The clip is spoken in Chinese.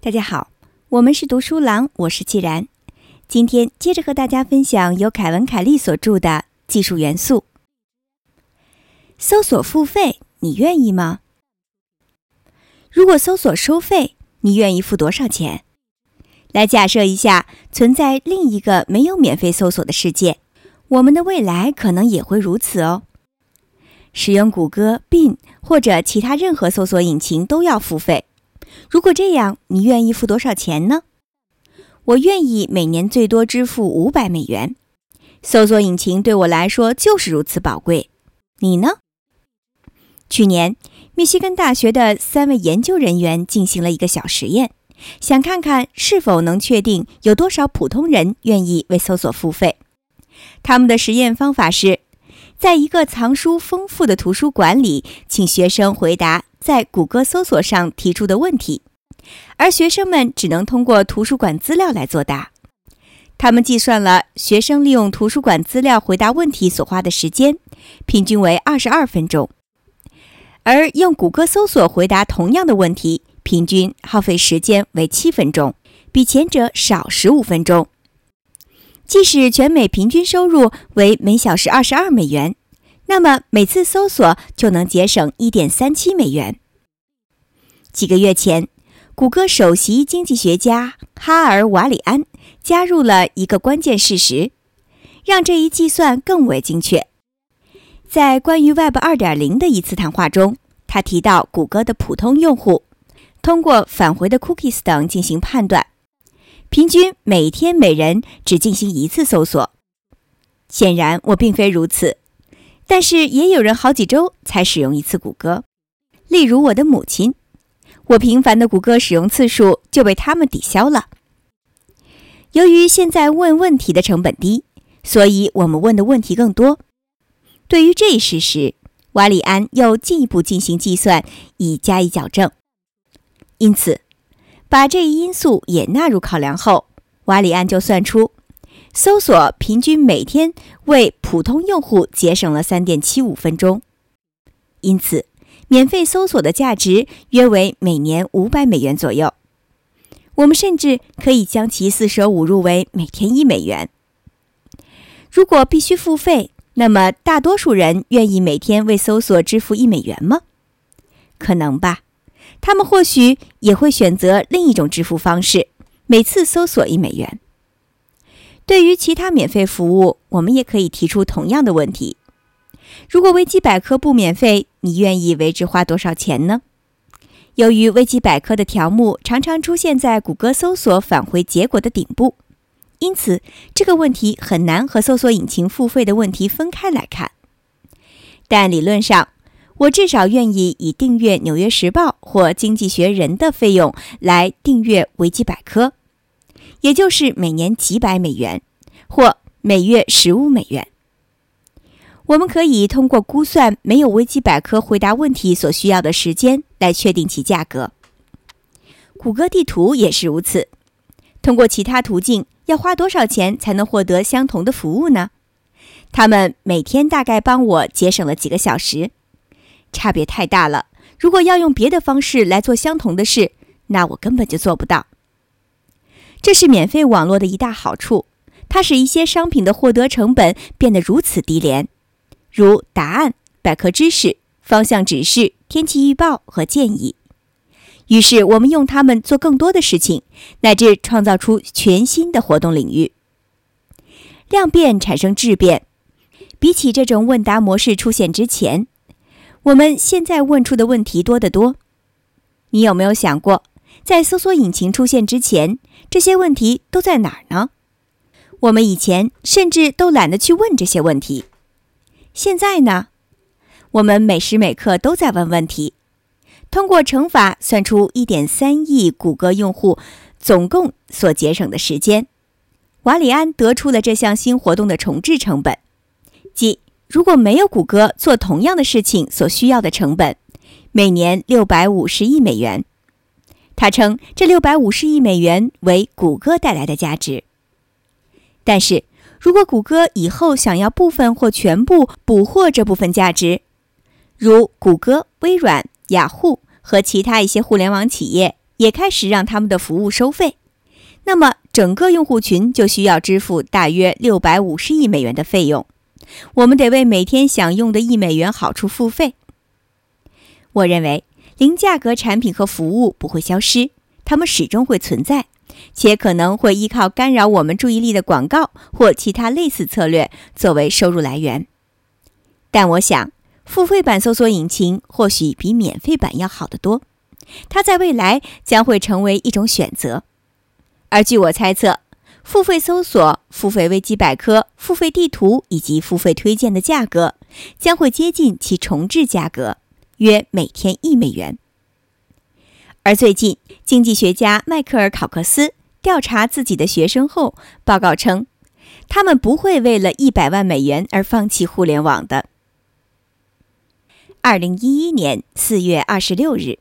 大家好，我们是读书郎，我是既然。今天接着和大家分享由凯文·凯利所著的《技术元素》。搜索付费，你愿意吗？如果搜索收费，你愿意付多少钱？来假设一下，存在另一个没有免费搜索的世界，我们的未来可能也会如此哦。使用谷歌、Bing 或者其他任何搜索引擎都要付费。如果这样，你愿意付多少钱呢？我愿意每年最多支付五百美元。搜索引擎对我来说就是如此宝贵。你呢？去年，密西根大学的三位研究人员进行了一个小实验，想看看是否能确定有多少普通人愿意为搜索付费。他们的实验方法是，在一个藏书丰富的图书馆里，请学生回答。在谷歌搜索上提出的问题，而学生们只能通过图书馆资料来作答。他们计算了学生利用图书馆资料回答问题所花的时间，平均为二十二分钟，而用谷歌搜索回答同样的问题，平均耗费时间为七分钟，比前者少十五分钟。即使全美平均收入为每小时二十二美元。那么每次搜索就能节省一点三七美元。几个月前，谷歌首席经济学家哈尔·瓦里安加入了一个关键事实，让这一计算更为精确。在关于 Web 二点零的一次谈话中，他提到谷歌的普通用户通过返回的 cookies 等进行判断，平均每天每人只进行一次搜索。显然，我并非如此。但是也有人好几周才使用一次谷歌，例如我的母亲，我频繁的谷歌使用次数就被他们抵消了。由于现在问问题的成本低，所以我们问的问题更多。对于这一事实，瓦里安又进一步进行计算以加以矫正。因此，把这一因素也纳入考量后，瓦里安就算出。搜索平均每天为普通用户节省了三点七五分钟，因此免费搜索的价值约为每年五百美元左右。我们甚至可以将其四舍五入为每天一美元。如果必须付费，那么大多数人愿意每天为搜索支付一美元吗？可能吧。他们或许也会选择另一种支付方式，每次搜索一美元。对于其他免费服务，我们也可以提出同样的问题：如果维基百科不免费，你愿意为之花多少钱呢？由于维基百科的条目常常出现在谷歌搜索返回结果的顶部，因此这个问题很难和搜索引擎付费的问题分开来看。但理论上，我至少愿意以订阅《纽约时报》或《经济学人》的费用来订阅维基百科。也就是每年几百美元，或每月十五美元。我们可以通过估算没有维基百科回答问题所需要的时间来确定其价格。谷歌地图也是如此。通过其他途径，要花多少钱才能获得相同的服务呢？他们每天大概帮我节省了几个小时，差别太大了。如果要用别的方式来做相同的事，那我根本就做不到。这是免费网络的一大好处，它使一些商品的获得成本变得如此低廉，如答案、百科知识、方向指示、天气预报和建议。于是我们用它们做更多的事情，乃至创造出全新的活动领域。量变产生质变，比起这种问答模式出现之前，我们现在问出的问题多得多。你有没有想过？在搜索引擎出现之前，这些问题都在哪儿呢？我们以前甚至都懒得去问这些问题。现在呢？我们每时每刻都在问问题。通过乘法算出1.3亿谷歌用户总共所节省的时间，瓦里安得出了这项新活动的重置成本，如果没有谷歌做同样的事情所需要的成本，每年650亿美元。他称这六百五十亿美元为谷歌带来的价值。但是如果谷歌以后想要部分或全部捕获这部分价值，如谷歌、微软、雅虎和其他一些互联网企业也开始让他们的服务收费。那么，整个用户群就需要支付大约六百五十亿美元的费用。我们得为每天享用的一美元好处付费。我认为，零价格产品和服务不会消失，它们始终会存在，且可能会依靠干扰我们注意力的广告或其他类似策略作为收入来源。但我想，付费版搜索引擎或许比免费版要好得多，它在未来将会成为一种选择。而据我猜测，付费搜索、付费维基百科、付费地图以及付费推荐的价格将会接近其重置价格，约每天一美元。而最近，经济学家迈克尔·考克斯调查自己的学生后报告称，他们不会为了一百万美元而放弃互联网的。二零一一年四月二十六日。